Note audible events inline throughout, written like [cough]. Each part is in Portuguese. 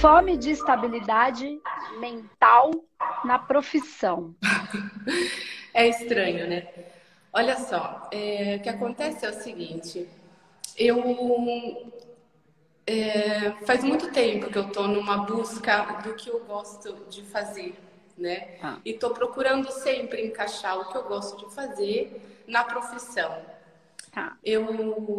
fome de estabilidade mental na profissão. [laughs] É estranho, né? Olha só, é, o que acontece é o seguinte: eu é, faz muito tempo que eu estou numa busca do que eu gosto de fazer, né? Ah. E estou procurando sempre encaixar o que eu gosto de fazer na profissão. Tá. Eu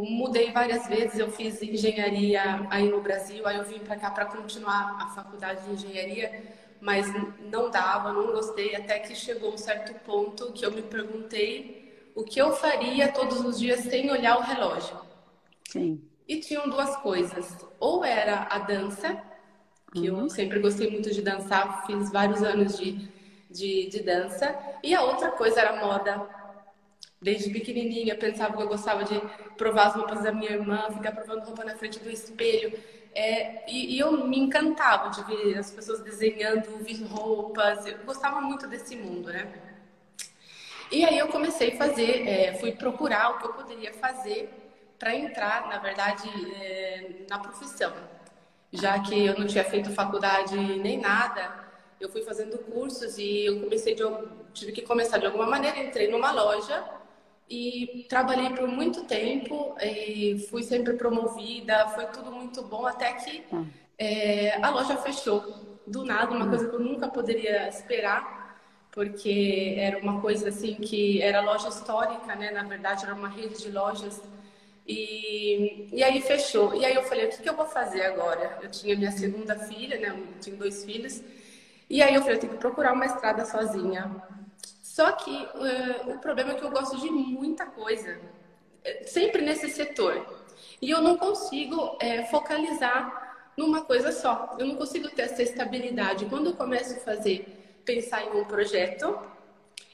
mudei várias vezes, eu fiz engenharia aí no Brasil, aí eu vim para cá para continuar a faculdade de engenharia, mas não dava, não gostei, até que chegou um certo ponto que eu me perguntei o que eu faria todos os dias sem olhar o relógio. Sim. E tinham duas coisas. Ou era a dança, que uhum. eu sempre gostei muito de dançar, fiz vários anos de, de, de dança. E a outra coisa era moda. Desde pequenininha, pensava que eu gostava de provar as roupas da minha irmã, ficar provando roupa na frente do espelho. É, e, e, eu me encantava de ver as pessoas desenhando, ver roupas. Eu gostava muito desse mundo, né? E aí eu comecei a fazer, é, fui procurar o que eu poderia fazer para entrar, na verdade, é, na profissão. Já que eu não tinha feito faculdade nem nada, eu fui fazendo cursos e eu comecei de, tive que começar de alguma maneira. Entrei numa loja e trabalhei por muito tempo e fui sempre promovida. Foi tudo muito bom até que é, a loja fechou do nada, uma coisa que eu nunca poderia esperar, porque era uma coisa assim que era loja histórica, né? Na verdade, era uma rede de lojas e, e aí fechou. E aí eu falei, o que, que eu vou fazer agora? Eu tinha minha segunda filha, né? Eu tinha dois filhos. E aí eu falei, eu tenho que procurar uma estrada sozinha. Só que uh, o problema é que eu gosto de muita coisa, eh, sempre nesse setor. E eu não consigo é, focalizar numa coisa só. Eu não consigo ter essa estabilidade. Quando eu começo a fazer, pensar em um projeto,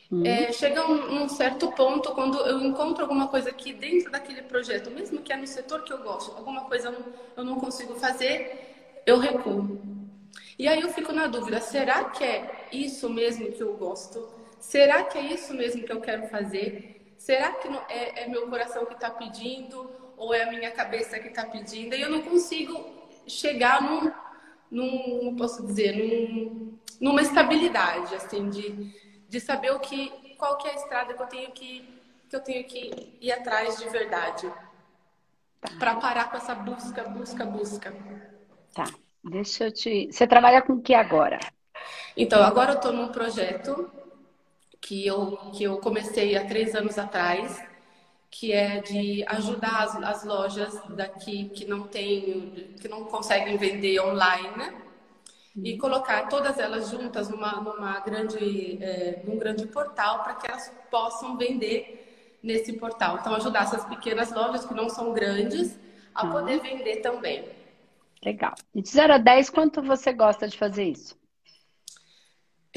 Uhum. É, chega um, um, certo ponto quando eu encontro alguma coisa aqui dentro daquele projeto, mesmo que é no setor que eu gosto, alguma coisa eu não, eu não consigo fazer, eu recuo. E aí eu fico na dúvida: será que é isso mesmo que eu gosto? Será que é isso mesmo que eu quero fazer? Será que é, é meu coração que está pedindo ou é a minha cabeça que está pedindo? E eu não consigo chegar num, num posso dizer, num, numa estabilidade assim de de saber o que, qual que é a estrada que eu tenho que, que eu tenho que ir atrás de verdade. Para parar com essa busca, busca, busca. Tá. Deixa eu te. Você trabalha com o que agora? Então, agora eu estou num projeto que eu, que eu comecei há três anos atrás, que é de ajudar as, as lojas daqui que não tem, que não conseguem vender online e colocar todas elas juntas numa, numa grande, é, num grande portal para que elas possam vender nesse portal. Então, ajudar essas pequenas lojas que não são grandes a uhum. poder vender também. Legal. E de 0 a 10, quanto você gosta de fazer isso?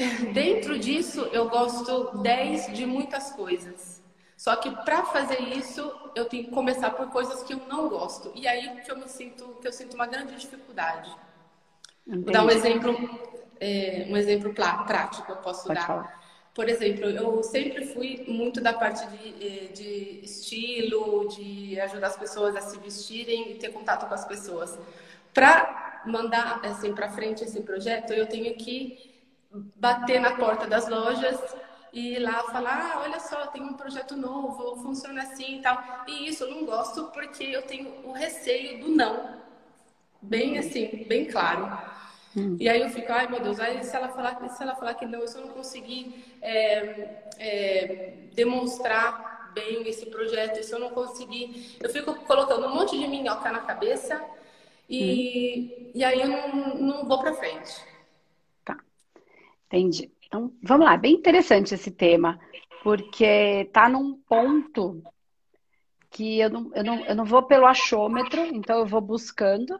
[laughs] Dentro disso, eu gosto 10 de muitas coisas. Só que para fazer isso, eu tenho que começar por coisas que eu não gosto. E aí que eu me sinto, que eu sinto uma grande dificuldade. Entendi. Vou dar um exemplo, é, um exemplo prático eu posso Pode dar. Falar. Por exemplo, eu sempre fui muito da parte de, é, de estilo, de ajudar as pessoas a se vestirem e ter contato com as pessoas. Para mandar assim para frente esse projeto, eu tenho que bater na porta das lojas e ir lá falar, ah, olha só, tem um projeto novo, funciona assim e tal. E isso eu não gosto porque eu tenho o receio do não. Bem assim, bem claro. Hum. E aí eu fico, ai meu Deus, aí se ela falar, se ela falar que não, se eu não conseguir é, é, demonstrar bem esse projeto, se eu não conseguir, eu fico colocando um monte de minhoca na cabeça e, hum. e aí eu não, não vou para frente. Entendi. Então, vamos lá, bem interessante esse tema, porque tá num ponto que eu não, eu não, eu não vou pelo achômetro, então eu vou buscando,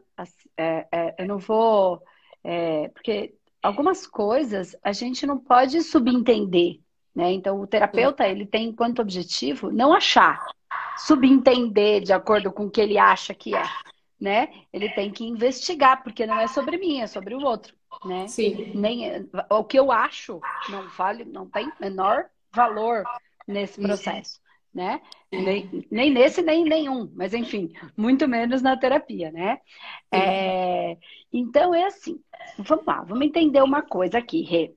é, é, eu não vou é, porque algumas coisas a gente não pode subentender, né? Então, o terapeuta, ele tem enquanto objetivo não achar, subentender de acordo com o que ele acha que é, né? Ele tem que investigar, porque não é sobre mim, é sobre o outro, né? Sim. Nem, o que eu acho não vale, não tem menor valor nesse processo. né? Nem, nem nesse, nem nenhum, mas enfim, muito menos na terapia, né? É, então é assim, vamos lá, vamos entender uma coisa aqui, Rê.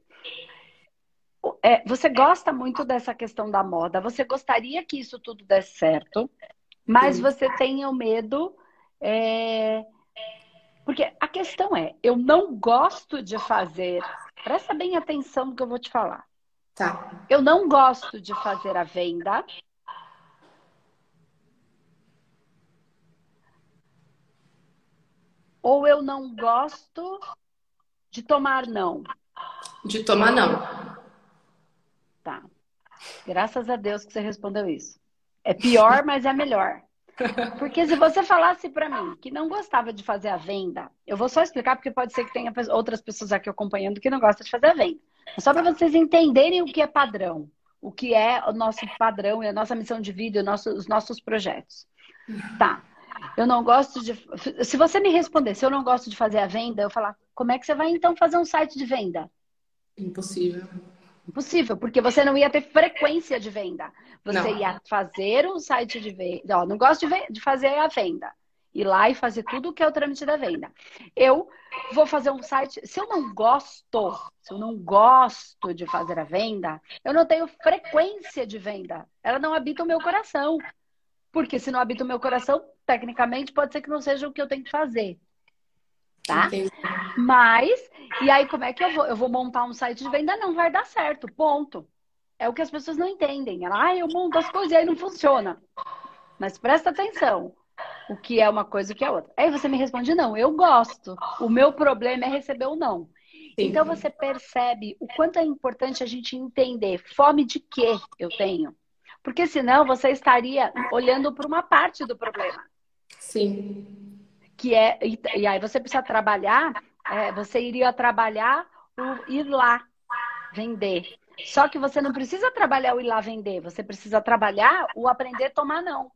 É, você gosta muito dessa questão da moda, você gostaria que isso tudo desse certo, mas Sim. você tem o medo. É... Porque a questão é, eu não gosto de fazer. Presta bem atenção no que eu vou te falar. Tá. Eu não gosto de fazer a venda. Ou eu não gosto de tomar não? De tomar não. Tá. Graças a Deus que você respondeu isso. É pior, mas é melhor. Porque se você falasse para mim que não gostava de fazer a venda, eu vou só explicar porque pode ser que tenha outras pessoas aqui acompanhando que não gostam de fazer a venda. É só para vocês entenderem o que é padrão, o que é o nosso padrão e a nossa missão de vida, os nossos projetos. Tá. Eu não gosto de. Se você me responder se eu não gosto de fazer a venda, eu falar, como é que você vai então fazer um site de venda? Impossível. Impossível, porque você não ia ter frequência de venda. Você não. ia fazer um site de venda. Ó, não gosto de, de fazer a venda. Ir lá e fazer tudo o que é o trâmite da venda. Eu vou fazer um site. Se eu não gosto, se eu não gosto de fazer a venda, eu não tenho frequência de venda. Ela não habita o meu coração. Porque se não habita o meu coração, tecnicamente pode ser que não seja o que eu tenho que fazer tá? Entendi. Mas, e aí como é que eu vou? Eu vou montar um site de venda? Não vai dar certo, ponto. É o que as pessoas não entendem. Ela, ah, eu monto as coisas e aí não funciona. Mas presta atenção. O que é uma coisa e o que é outra. Aí você me responde, não, eu gosto. O meu problema é receber o não. Sim. Então você percebe o quanto é importante a gente entender fome de que eu tenho. Porque senão você estaria olhando para uma parte do problema. Sim que é e, e aí você precisa trabalhar, é, você iria trabalhar o ir lá vender. Só que você não precisa trabalhar o ir lá vender, você precisa trabalhar o aprender a tomar não.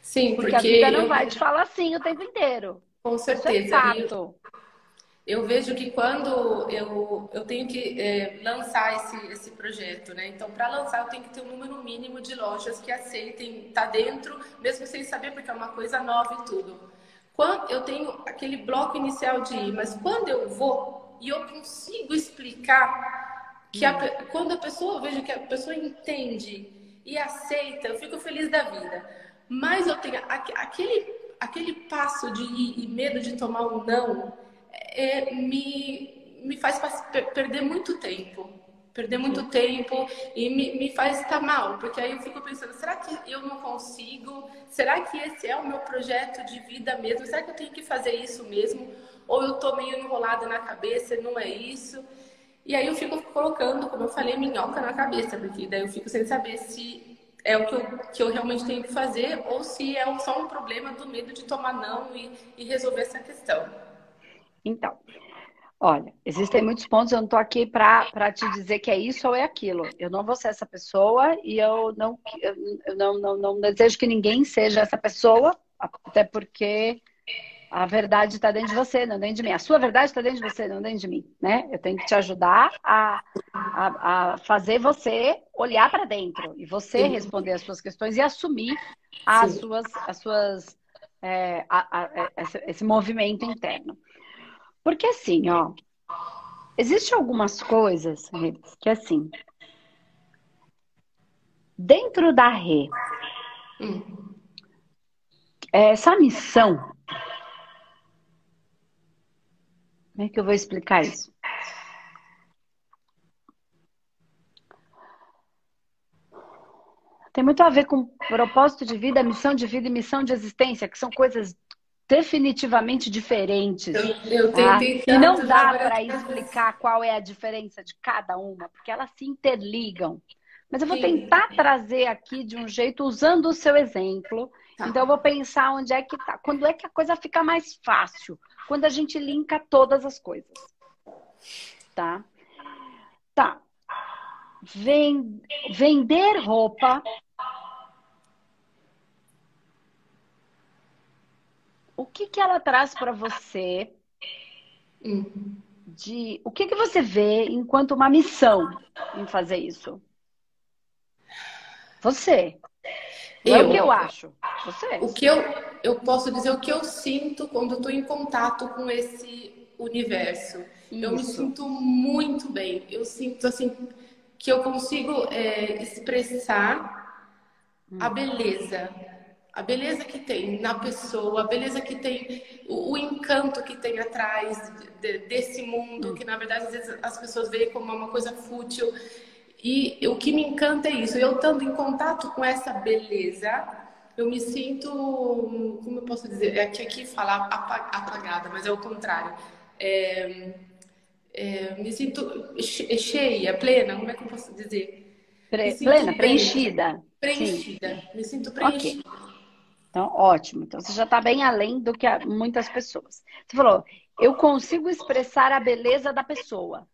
Sim, porque, porque a vida não eu... vai te falar sim o tempo inteiro. Com certeza. Isso é fato. Eu vejo que quando eu, eu tenho que é, lançar esse, esse projeto, né? Então, para lançar, eu tenho que ter um número mínimo de lojas que aceitem tá dentro, mesmo sem saber, porque é uma coisa nova e tudo. Quando eu tenho aquele bloco inicial de ir, mas quando eu vou e eu consigo explicar que a, quando a pessoa eu vejo que a pessoa entende e aceita, eu fico feliz da vida. Mas eu tenho aquele aquele passo de ir e medo de tomar um não é, me me faz perder muito tempo perder muito tempo e me, me faz estar mal, porque aí eu fico pensando, será que eu não consigo? Será que esse é o meu projeto de vida mesmo? Será que eu tenho que fazer isso mesmo? Ou eu tô meio enrolada na cabeça não é isso? E aí eu fico colocando, como eu falei, minhoca na cabeça, porque daí eu fico sem saber se é o que eu, que eu realmente tenho que fazer ou se é só um problema do medo de tomar não e, e resolver essa questão. Então, Olha, existem muitos pontos, eu não estou aqui para te dizer que é isso ou é aquilo. Eu não vou ser essa pessoa e eu não, eu não, não, não desejo que ninguém seja essa pessoa, até porque a verdade está dentro de você, não dentro de mim. A sua verdade está dentro de você, não dentro de mim, né? Eu tenho que te ajudar a, a, a fazer você olhar para dentro e você Sim. responder as suas questões e assumir as suas, as suas é, a, esse, esse movimento interno. Porque assim, ó, existe algumas coisas que assim, dentro da rede, hum. essa missão, como é que eu vou explicar isso? Tem muito a ver com propósito de vida, missão de vida e missão de existência, que são coisas definitivamente diferentes. Eu, eu tá? E não dá para explicar qual é a diferença de cada uma, porque elas se interligam. Mas eu vou Sim. tentar trazer aqui de um jeito usando o seu exemplo. Tá. Então eu vou pensar onde é que tá. Quando é que a coisa fica mais fácil? Quando a gente linka todas as coisas. Tá? Tá. Vender roupa o que, que ela traz para você de o que, que você vê enquanto uma missão em fazer isso? Você. eu, é o que eu acho. Você. O que eu, eu posso dizer o que eu sinto quando estou em contato com esse universo. Isso. Eu me sinto muito bem. Eu sinto assim que eu consigo é, expressar hum. a beleza, a beleza que tem na pessoa, a beleza que tem, o, o encanto que tem atrás de, desse mundo, que na verdade às vezes as pessoas veem como uma coisa fútil. E o que me encanta é isso. Eu estando em contato com essa beleza, eu me sinto, como eu posso dizer, é que aqui fala apagada, mas é o contrário. É, é, me sinto cheia, plena, como é que eu posso dizer? Pre plena, preenchida. Preenchida, Sim. me sinto preenchida. Okay. Então, ótimo. Então, você já está bem além do que muitas pessoas. Você falou, eu consigo expressar a beleza da pessoa.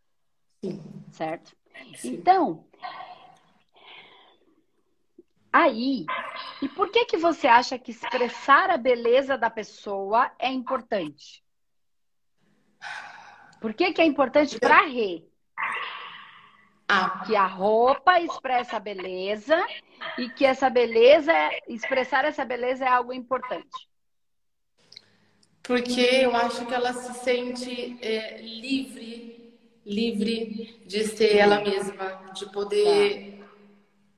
Sim. Certo? Sim. Então, aí, e por que que você acha que expressar a beleza da pessoa é importante? Por que que é importante para Rê? Ah. Que a roupa expressa a beleza e que essa beleza, expressar essa beleza é algo importante. Porque eu acho que ela se sente é, livre livre de ser ela mesma, de poder,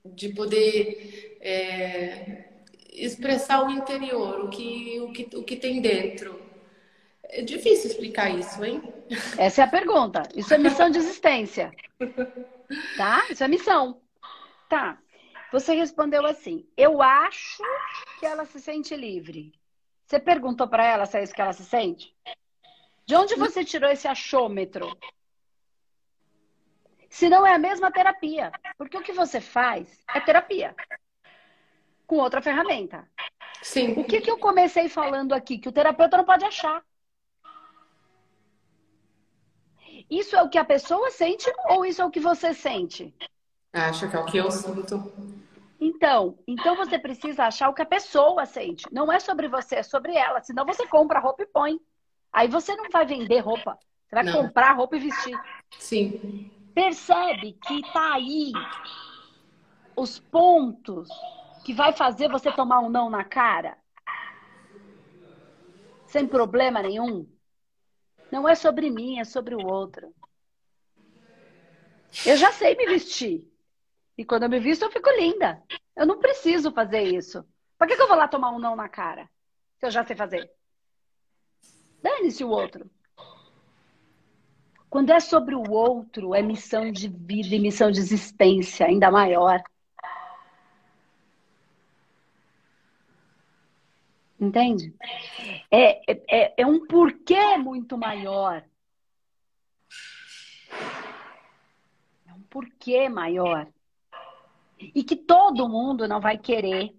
de poder é, expressar o interior, o que, o, que, o que tem dentro. É difícil explicar isso, hein? Essa é a pergunta. Isso é missão de existência. [laughs] Tá? Isso é missão. Tá. Você respondeu assim: Eu acho que ela se sente livre. Você perguntou para ela se é isso que ela se sente? De onde você tirou esse achômetro? Se não é a mesma terapia. Porque o que você faz é terapia. Com outra ferramenta. Sim. O que, que eu comecei falando aqui? Que o terapeuta não pode achar. Isso é o que a pessoa sente ou isso é o que você sente? Acho que é o que eu sinto. Então, então você precisa achar o que a pessoa sente. Não é sobre você, é sobre ela. Senão você compra roupa e põe. Aí você não vai vender roupa. Você vai não. comprar roupa e vestir. Sim. Percebe que tá aí os pontos que vai fazer você tomar um não na cara? Sem problema nenhum? Não é sobre mim, é sobre o outro. Eu já sei me vestir. E quando eu me visto, eu fico linda. Eu não preciso fazer isso. Por que, que eu vou lá tomar um não na cara? Se eu já sei fazer. Dane-se o outro. Quando é sobre o outro, é missão de vida e missão de existência ainda maior. Entende? É, é, é um porquê muito maior. É um porquê maior. E que todo mundo não vai querer.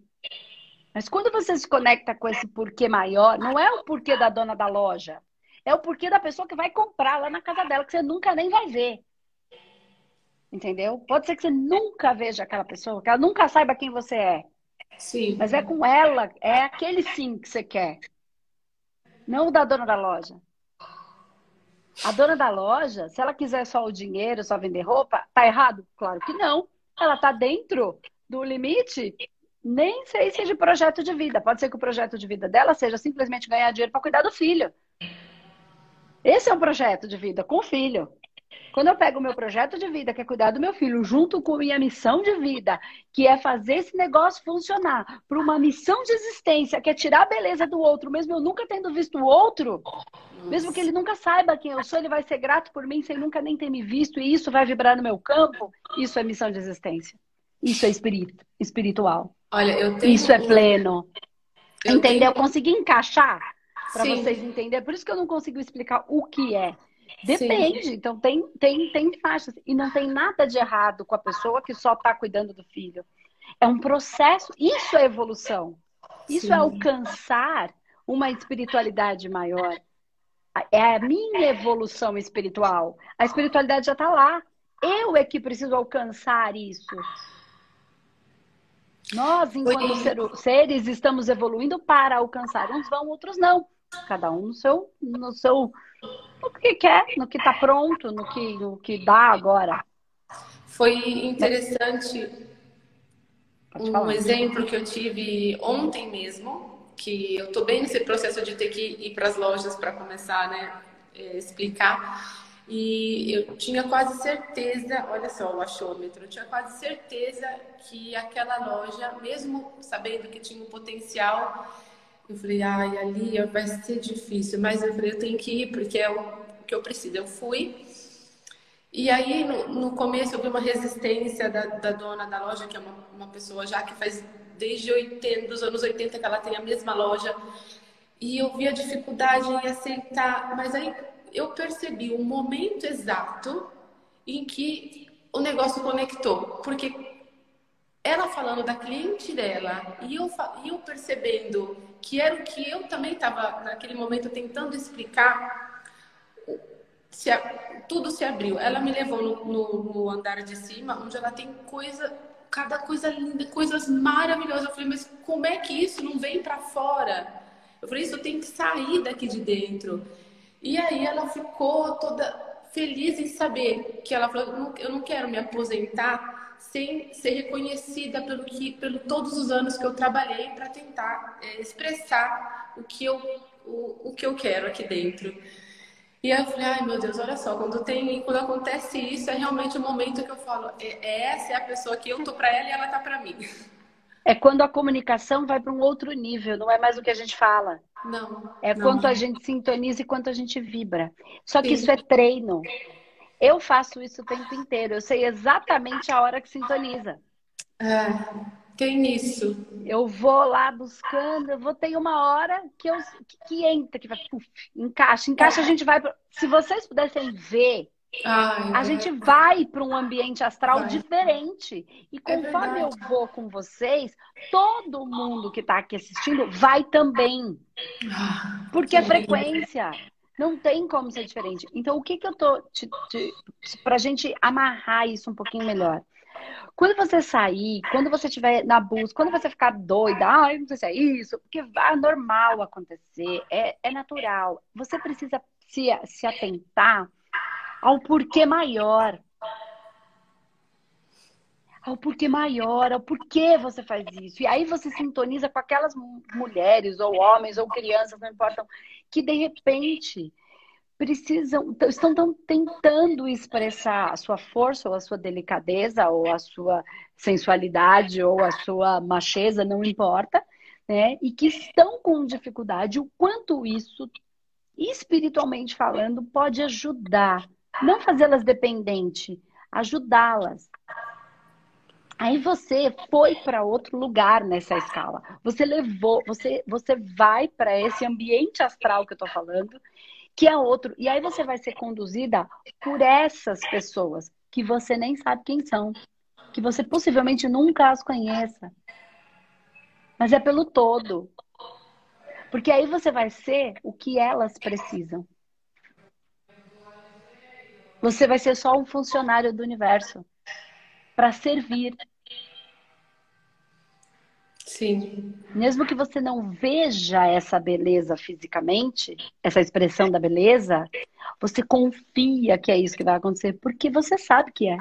Mas quando você se conecta com esse porquê maior, não é o porquê da dona da loja. É o porquê da pessoa que vai comprar lá na casa dela, que você nunca nem vai ver. Entendeu? Pode ser que você nunca veja aquela pessoa, que ela nunca saiba quem você é. Sim. Mas é com ela, é aquele sim que você quer. Não o da dona da loja. A dona da loja, se ela quiser só o dinheiro, só vender roupa, tá errado? Claro que não. Ela tá dentro do limite. Nem sei se é de projeto de vida. Pode ser que o projeto de vida dela seja simplesmente ganhar dinheiro para cuidar do filho. Esse é um projeto de vida com filho. Quando eu pego o meu projeto de vida, que é cuidar do meu filho, junto com minha missão de vida, que é fazer esse negócio funcionar, para uma missão de existência, que é tirar a beleza do outro, mesmo eu nunca tendo visto o outro, Nossa. mesmo que ele nunca saiba quem eu sou, ele vai ser grato por mim sem nunca nem ter me visto, e isso vai vibrar no meu campo. Isso é missão de existência. Isso é espírito, espiritual. Olha, eu tenho... Isso é pleno. Eu Entendeu? Tenho... Eu consegui encaixar para vocês entenderem. Por isso que eu não consigo explicar o que é. Depende. Sim. Então, tem, tem, tem faixas. E não tem nada de errado com a pessoa que só está cuidando do filho. É um processo. Isso é evolução. Isso Sim. é alcançar uma espiritualidade maior. É a minha evolução espiritual. A espiritualidade já está lá. Eu é que preciso alcançar isso. Nós, enquanto seres, estamos evoluindo para alcançar. Uns vão, outros não. Cada um no seu, no seu, no que quer, no que está pronto, no que, no que dá agora. Foi interessante um exemplo que eu tive ontem mesmo, que eu estou bem nesse processo de ter que ir para as lojas para começar, né, é, explicar. E eu tinha quase certeza, olha só o achômetro, eu tinha quase certeza que aquela loja, mesmo sabendo que tinha um potencial, eu falei, ai, ali vai ser difícil, mas eu falei, eu tenho que ir porque é o que eu preciso. Eu fui. E aí, no, no começo, eu vi uma resistência da, da, dona da loja, que é uma, uma pessoa já que faz desde 80, dos anos 80 que ela tem a mesma loja. E eu vi a dificuldade em aceitar, mas aí eu percebi o momento exato em que o negócio conectou. Porque ela falando da cliente dela e eu, e eu percebendo que era o que eu também estava naquele momento tentando explicar, se a, tudo se abriu. Ela me levou no, no, no, andar de cima, onde ela tem coisa, cada coisa linda, coisas maravilhosas. Eu falei, mas como é que isso não vem para fora? Eu falei, isso tem que sair daqui de dentro. E aí ela ficou toda feliz em saber que ela falou, eu não quero me aposentar sem ser reconhecida pelo que, pelo todos os anos que eu trabalhei para tentar é, expressar o que eu o, o que eu quero aqui dentro. E eu falei, ai meu Deus, olha só, quando tem, quando acontece isso, é realmente o momento que eu falo, é, é essa é a pessoa que eu tô para ela e ela tá para mim. [laughs] É quando a comunicação vai para um outro nível, não é mais o que a gente fala. Não. É não. quanto a gente sintoniza e quanto a gente vibra. Só que Sim. isso é treino. Eu faço isso o tempo inteiro. Eu sei exatamente a hora que sintoniza. É, tem isso. Eu vou lá buscando, eu vou ter uma hora que eu que, que entra, que vai, puf, encaixa, encaixa, a gente vai. Se vocês pudessem ver, Ai, a é. gente vai para um ambiente astral vai. diferente. E é conforme é eu vou com vocês, todo mundo que está aqui assistindo vai também. Ah, Porque é frequência. Não tem como ser diferente. Então, o que, que eu tô. Para a gente amarrar isso um pouquinho melhor. Quando você sair, quando você estiver na busca, quando você ficar doida, ai, não sei se é isso, porque é normal acontecer, é, é natural. Você precisa se, se atentar ao porquê maior. Ao porquê maior, ao porquê você faz isso. E aí você sintoniza com aquelas mulheres, ou homens, ou crianças, não importam, que de repente precisam, estão tão tentando expressar a sua força ou a sua delicadeza ou a sua sensualidade ou a sua macheza, não importa, né? E que estão com dificuldade, o quanto isso, espiritualmente falando, pode ajudar, não fazê-las dependente, ajudá-las. Aí você foi para outro lugar nessa escala. Você levou, você, você vai para esse ambiente astral que eu estou falando, que é outro. E aí você vai ser conduzida por essas pessoas que você nem sabe quem são, que você possivelmente nunca as conheça. Mas é pelo todo. Porque aí você vai ser o que elas precisam. Você vai ser só um funcionário do universo para servir. Sim. Mesmo que você não veja essa beleza fisicamente, essa expressão da beleza, você confia que é isso que vai acontecer, porque você sabe que é.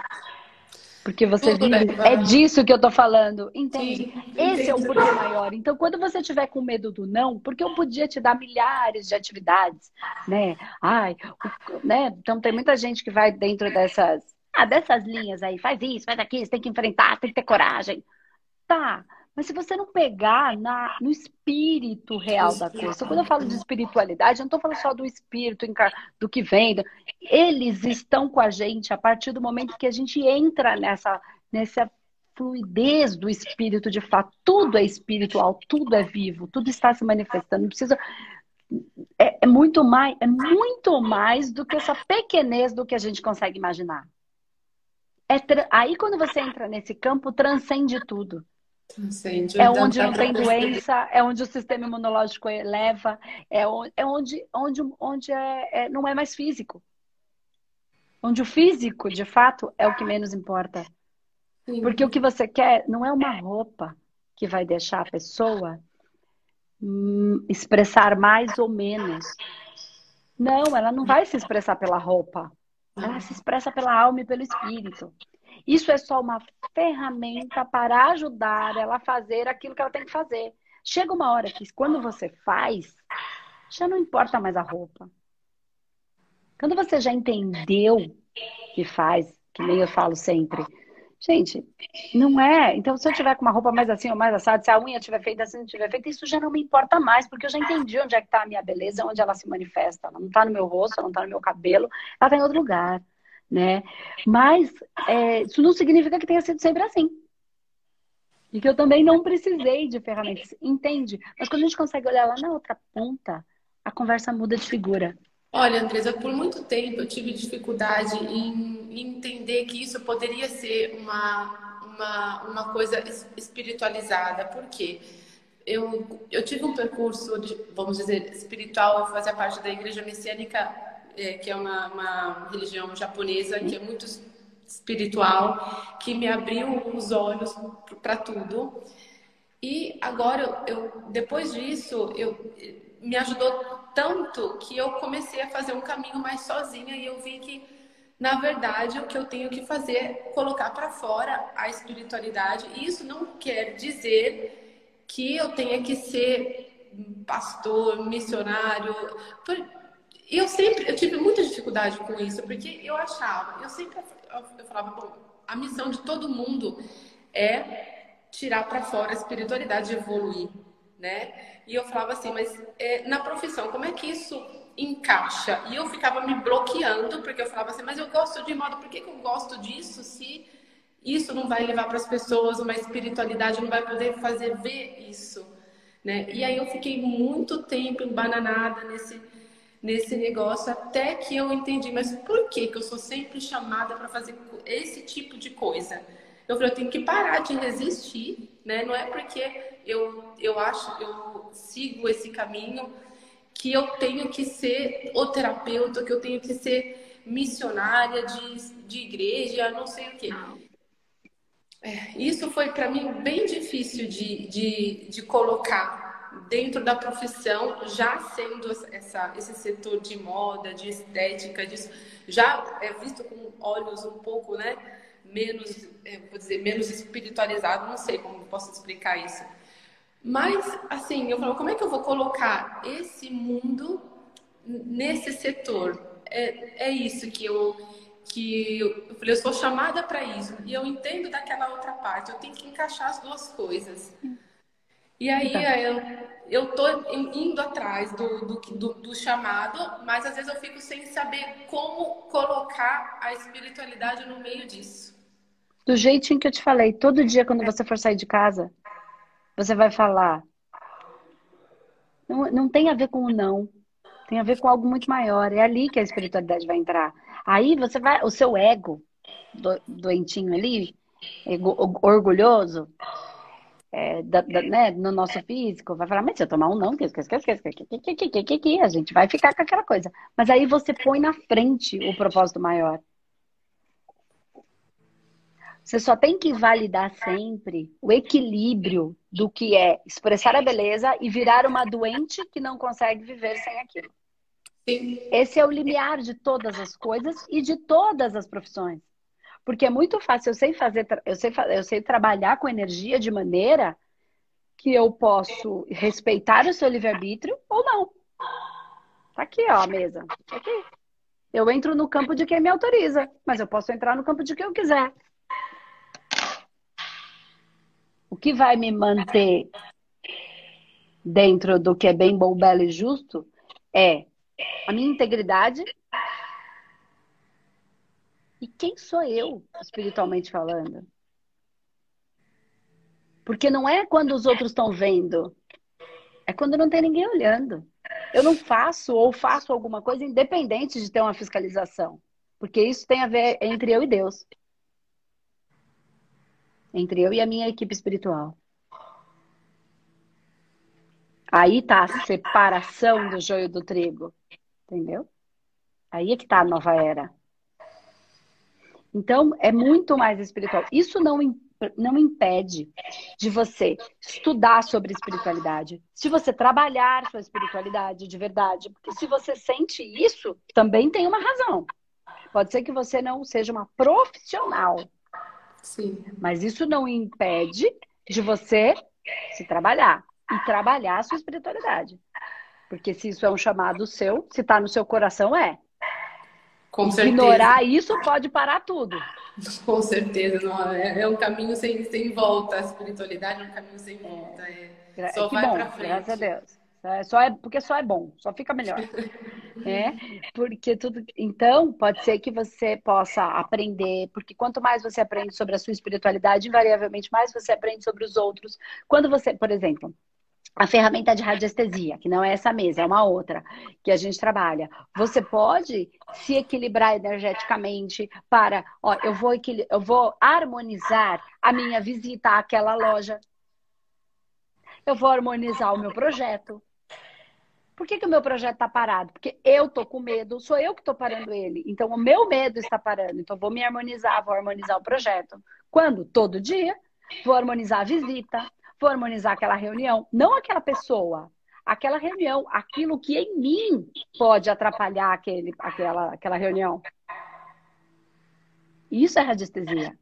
Porque você Tudo vive. É disso que eu tô falando. Entende? Sim, Esse é o porquê maior. Então, quando você tiver com medo do não, porque eu podia te dar milhares de atividades, né? Ai, né? Então tem muita gente que vai dentro dessas, ah, dessas linhas aí, faz isso, faz aquilo, você tem que enfrentar, tem que ter coragem. Tá. Mas se você não pegar na, no espírito real da coisa, quando eu falo de espiritualidade, eu não estou falando só do espírito, do que vem. Eles estão com a gente a partir do momento que a gente entra nessa, nessa fluidez do espírito de fato. Tudo é espiritual, tudo é vivo, tudo está se manifestando. Não precisa. É, é muito mais, é muito mais do que essa pequenez do que a gente consegue imaginar. É aí quando você entra nesse campo, transcende tudo é onde não tem doença, é onde o sistema imunológico eleva, é onde, é onde, onde, onde é, é, não é mais físico. Onde o físico, de fato, é o que menos importa. Sim. Porque o que você quer não é uma roupa que vai deixar a pessoa hum, expressar mais ou menos. Não, ela não vai se expressar pela roupa. Ela se expressa pela alma e pelo espírito. Isso é só uma ferramenta para ajudar ela a fazer aquilo que ela tem que fazer. Chega uma hora que quando você faz, já não importa mais a roupa. Quando você já entendeu que faz, que nem eu falo sempre, Gente, não é. Então, se eu tiver com uma roupa mais assim ou mais assada, se a unha tiver feita assim, não tiver feita, isso já não me importa mais, porque eu já entendi onde é que está a minha beleza, onde ela se manifesta. Ela não está no meu rosto, ela não está no meu cabelo, ela está em outro lugar, né? Mas é, isso não significa que tenha sido sempre assim. E que eu também não precisei de ferramentas, entende? Mas quando a gente consegue olhar lá na outra ponta, a conversa muda de figura. Olha, Andresa, por muito tempo eu tive dificuldade em entender que isso poderia ser uma, uma, uma coisa espiritualizada. Por quê? Eu, eu tive um percurso, de, vamos dizer, espiritual, eu fazia parte da igreja messiânica, é, que é uma, uma religião japonesa, que é muito espiritual, que me abriu os olhos para tudo. E agora, eu, depois disso, eu, me ajudou tanto que eu comecei a fazer um caminho mais sozinha e eu vi que, na verdade, o que eu tenho que fazer é colocar para fora a espiritualidade. E isso não quer dizer que eu tenha que ser pastor, missionário. Eu sempre, eu tive muita dificuldade com isso, porque eu achava, eu sempre eu falava, bom, a missão de todo mundo é tirar para fora a espiritualidade e evoluir, né? E eu falava assim, mas é, na profissão, como é que isso encaixa? E eu ficava me bloqueando, porque eu falava assim, mas eu gosto de moda, por que, que eu gosto disso se isso não vai levar para as pessoas uma espiritualidade, não vai poder fazer ver isso? Né? E aí eu fiquei muito tempo embananada nesse, nesse negócio, até que eu entendi, mas por que, que eu sou sempre chamada para fazer esse tipo de coisa? Eu falei, eu tenho que parar de resistir, né? Não é porque eu, eu acho, eu sigo esse caminho que eu tenho que ser o terapeuta, que eu tenho que ser missionária de, de igreja, não sei o quê. É, isso foi para mim bem difícil de, de, de colocar dentro da profissão, já sendo essa, esse setor de moda, de estética, disso, já é visto com olhos um pouco, né? menos, é, vou dizer, menos espiritualizado, não sei como posso explicar isso. Mas, assim, eu falo, como é que eu vou colocar esse mundo nesse setor? É, é isso que eu, que eu, falei, eu sou chamada para isso. E eu entendo daquela outra parte, eu tenho que encaixar as duas coisas. E aí então. eu, eu tô indo atrás do, do, do, do, chamado, mas às vezes eu fico sem saber como colocar a espiritualidade no meio disso. Do jeitinho que eu te falei, todo dia quando você for sair de casa, você vai falar. Não, não tem a ver com o não. Tem a ver com algo muito maior. É ali que a espiritualidade vai entrar. Aí você vai, o seu ego do, doentinho ali, ego, orgulhoso, é, da, da, né, no nosso físico, vai falar, mas se eu tomar um não, que, que, que, que, que, que, que, a gente vai ficar com aquela coisa. Mas aí você põe na frente o propósito maior. Você só tem que validar sempre o equilíbrio do que é expressar a beleza e virar uma doente que não consegue viver sem aquilo. Sim. Esse é o limiar de todas as coisas e de todas as profissões. Porque é muito fácil, eu sei fazer, eu sei, eu sei trabalhar com energia de maneira que eu posso respeitar o seu livre-arbítrio ou não. Tá aqui, ó, a mesa. Tá aqui. Eu entro no campo de quem me autoriza, mas eu posso entrar no campo de quem eu quiser. o que vai me manter dentro do que é bem, bom, belo e justo é a minha integridade e quem sou eu, espiritualmente falando. Porque não é quando os outros estão vendo, é quando não tem ninguém olhando. Eu não faço ou faço alguma coisa independente de ter uma fiscalização. Porque isso tem a ver entre eu e Deus entre eu e a minha equipe espiritual. Aí tá a separação do joio do trigo, entendeu? Aí é que tá a nova era. Então, é muito mais espiritual. Isso não, não impede de você estudar sobre espiritualidade, se você trabalhar sua espiritualidade de verdade. Porque se você sente isso, também tem uma razão. Pode ser que você não seja uma profissional Sim. Mas isso não impede de você se trabalhar e trabalhar a sua espiritualidade. Porque se isso é um chamado seu, se está no seu coração, é. Com Ignorar certeza. isso pode parar tudo. [laughs] Com certeza, não, é, é um caminho sem, sem volta. A espiritualidade é um caminho sem volta. É, só que vai bom, pra frente. Graças a Deus. É, só é, porque só é bom, só fica melhor. [laughs] é, porque tudo. Então, pode ser que você possa aprender, porque quanto mais você aprende sobre a sua espiritualidade, invariavelmente mais você aprende sobre os outros. Quando você, por exemplo, a ferramenta de radiestesia, que não é essa mesa, é uma outra que a gente trabalha. Você pode se equilibrar energeticamente para, ó, eu vou, eu vou harmonizar a minha visita àquela loja. Eu vou harmonizar o meu projeto. Por que, que o meu projeto está parado? Porque eu tô com medo, sou eu que estou parando ele. Então, o meu medo está parando. Então, vou me harmonizar, vou harmonizar o projeto. Quando? Todo dia. Vou harmonizar a visita, vou harmonizar aquela reunião, não aquela pessoa, aquela reunião, aquilo que em mim pode atrapalhar aquele, aquela, aquela reunião. Isso é radiestesia.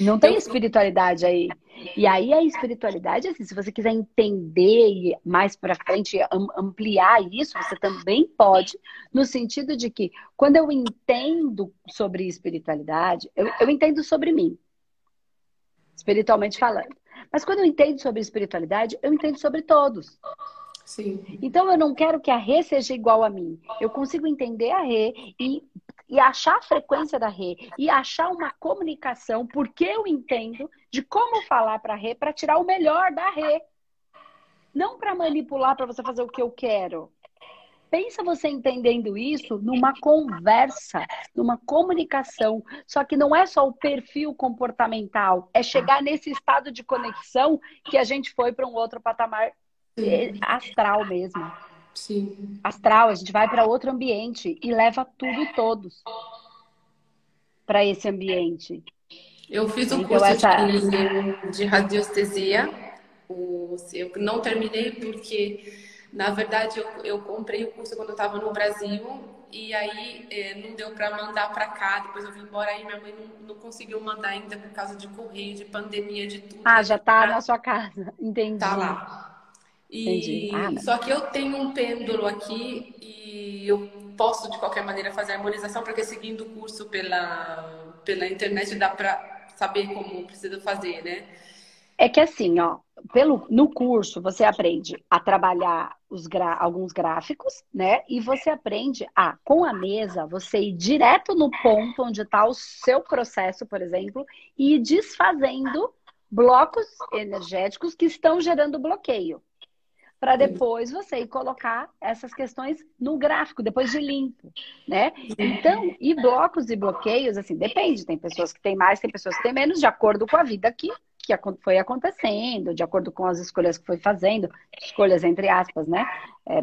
Não tem espiritualidade aí. E aí a espiritualidade, assim, se você quiser entender e mais para frente ampliar isso, você também pode, no sentido de que quando eu entendo sobre espiritualidade, eu, eu entendo sobre mim, espiritualmente falando. Mas quando eu entendo sobre espiritualidade, eu entendo sobre todos. Sim. Então eu não quero que a Rê seja igual a mim. Eu consigo entender a Rê e, e achar a frequência da Rê e achar uma comunicação, porque eu entendo de como falar para a Rê para tirar o melhor da Rê. Não para manipular para você fazer o que eu quero. Pensa você entendendo isso numa conversa, numa comunicação. Só que não é só o perfil comportamental, é chegar nesse estado de conexão que a gente foi para um outro patamar Sim. astral mesmo. Sim. Astral, a gente vai para outro ambiente e leva tudo e todos para esse ambiente. Eu fiz um então, curso essa... de, de radiestesia. Eu não terminei porque na verdade, eu, eu comprei o curso quando eu estava no Brasil e aí é, não deu para mandar para cá. Depois eu vim embora aí minha mãe não, não, conseguiu mandar ainda por causa de correio, de pandemia, de tudo. Ah, já tá na sua casa, [laughs] entendi. Tá lá. E, ah, só que eu tenho um pêndulo aqui e eu posso de qualquer maneira fazer a harmonização porque seguindo o curso pela pela internet dá para saber como precisa fazer, né? É que assim, ó, pelo, no curso você aprende a trabalhar os alguns gráficos, né? E você aprende a, com a mesa, você ir direto no ponto onde está o seu processo, por exemplo, e ir desfazendo blocos energéticos que estão gerando bloqueio. Para depois você ir colocar essas questões no gráfico, depois de limpo, né? Então, e blocos e bloqueios, assim, depende. Tem pessoas que têm mais, tem pessoas que têm menos, de acordo com a vida que que foi acontecendo, de acordo com as escolhas que foi fazendo, escolhas entre aspas, né? É,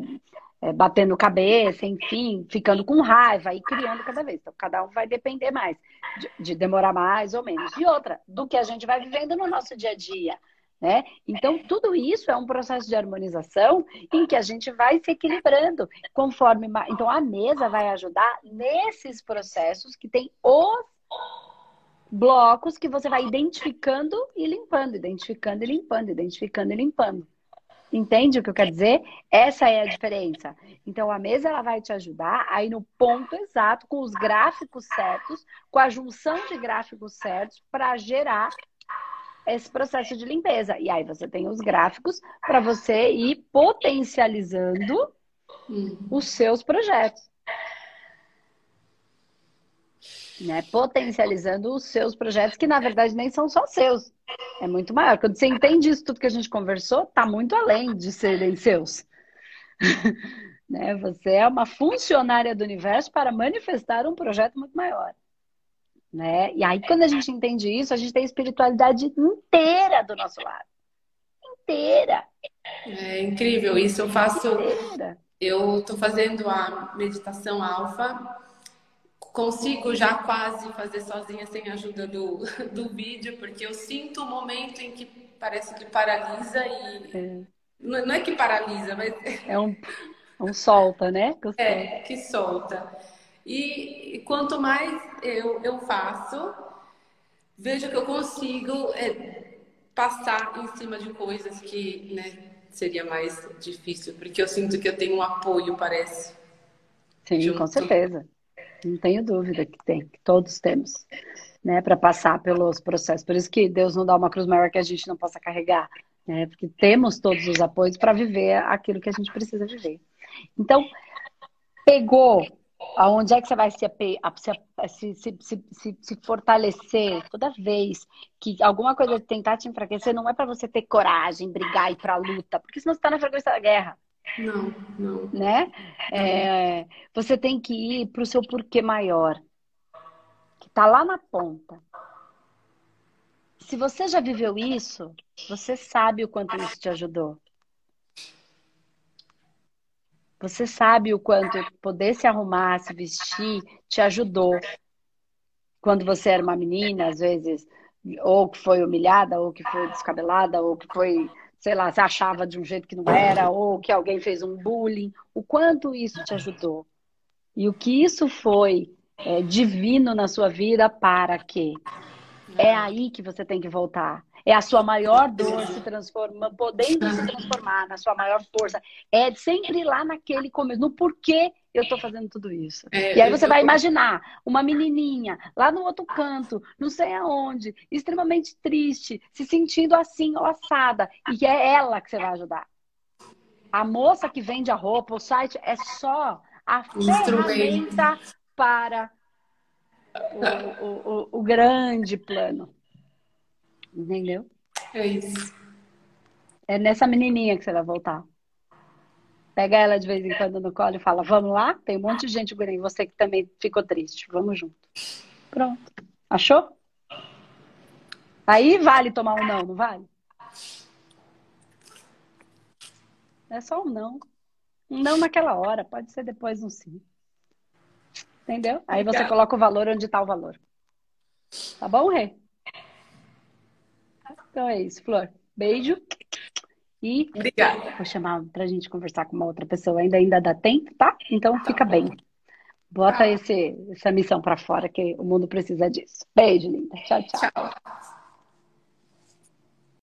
é, batendo cabeça, enfim, ficando com raiva e criando cada vez. Então, cada um vai depender mais, de, de, demorar mais ou menos. E outra, do que a gente vai vivendo no nosso dia a dia. Né? Então, tudo isso é um processo de harmonização em que a gente vai se equilibrando conforme. Então, a mesa vai ajudar nesses processos que tem os blocos que você vai identificando e limpando, identificando e limpando, identificando e limpando. Entende o que eu quero dizer? Essa é a diferença. Então, a mesa ela vai te ajudar aí no ponto exato, com os gráficos certos, com a junção de gráficos certos, para gerar esse processo de limpeza. E aí você tem os gráficos para você ir potencializando hum. os seus projetos né? Potencializando os seus projetos, que na verdade nem são só seus. É muito maior. Quando você entende isso tudo que a gente conversou, tá muito além de serem seus. [laughs] né? Você é uma funcionária do universo para manifestar um projeto muito maior. Né? E aí, quando a gente entende isso, a gente tem a espiritualidade inteira do nosso lado. Inteira. É incrível isso. Eu faço. Inteira. Eu estou fazendo a meditação alfa consigo já quase fazer sozinha sem a ajuda do, [laughs] do vídeo, porque eu sinto o um momento em que parece que paralisa e. É. Não é que paralisa, mas. É um, um solta, né? Que é, que solta. E, e quanto mais eu, eu faço, vejo que eu consigo é, passar em cima de coisas que né, seria mais difícil, porque eu sinto que eu tenho um apoio, parece. Sim, junto. com certeza. Não tenho dúvida que tem, que todos temos, né, para passar pelos processos. Por isso que Deus não dá uma cruz maior que a gente não possa carregar, né? Porque temos todos os apoios para viver aquilo que a gente precisa viver. Então, pegou aonde é que você vai se, se, se, se, se fortalecer toda vez que alguma coisa tentar te enfraquecer, não é para você ter coragem, brigar e ir para a luta, porque senão você está na frequência da guerra. Não, não. Né? É, você tem que ir para o seu porquê maior, que está lá na ponta. Se você já viveu isso, você sabe o quanto isso te ajudou. Você sabe o quanto poder se arrumar, se vestir, te ajudou. Quando você era uma menina, às vezes, ou que foi humilhada, ou que foi descabelada, ou que foi, sei lá, se achava de um jeito que não era, ou que alguém fez um bullying. O quanto isso te ajudou. E o que isso foi é, divino na sua vida para quê? É aí que você tem que voltar. É a sua maior dor se transforma, podendo se transformar na sua maior força. É sempre lá naquele começo, no porquê eu estou fazendo tudo isso. É, e aí você vai imaginar uma menininha lá no outro canto, não sei aonde, extremamente triste, se sentindo assim ou assada. E é ela que você vai ajudar. A moça que vende a roupa, o site, é só a ferramenta para o, o, o, o grande plano. Entendeu? É isso. É nessa menininha que você vai voltar. Pega ela de vez em quando no colo e fala: Vamos lá? Tem um monte de gente, Guren, você que também ficou triste. Vamos junto. Pronto. Achou? Aí vale tomar um não, não vale? É só um não. Um não naquela hora, pode ser depois um sim. Entendeu? Aí você coloca o valor onde está o valor. Tá bom, Rê? Então é isso, Flor. Beijo. E Obrigada. vou chamar para a gente conversar com uma outra pessoa. Ainda ainda dá tempo, tá? Então tá fica bem. Bota esse, essa missão para fora que o mundo precisa disso. Beijo, linda. Tchau, tchau. Tchau.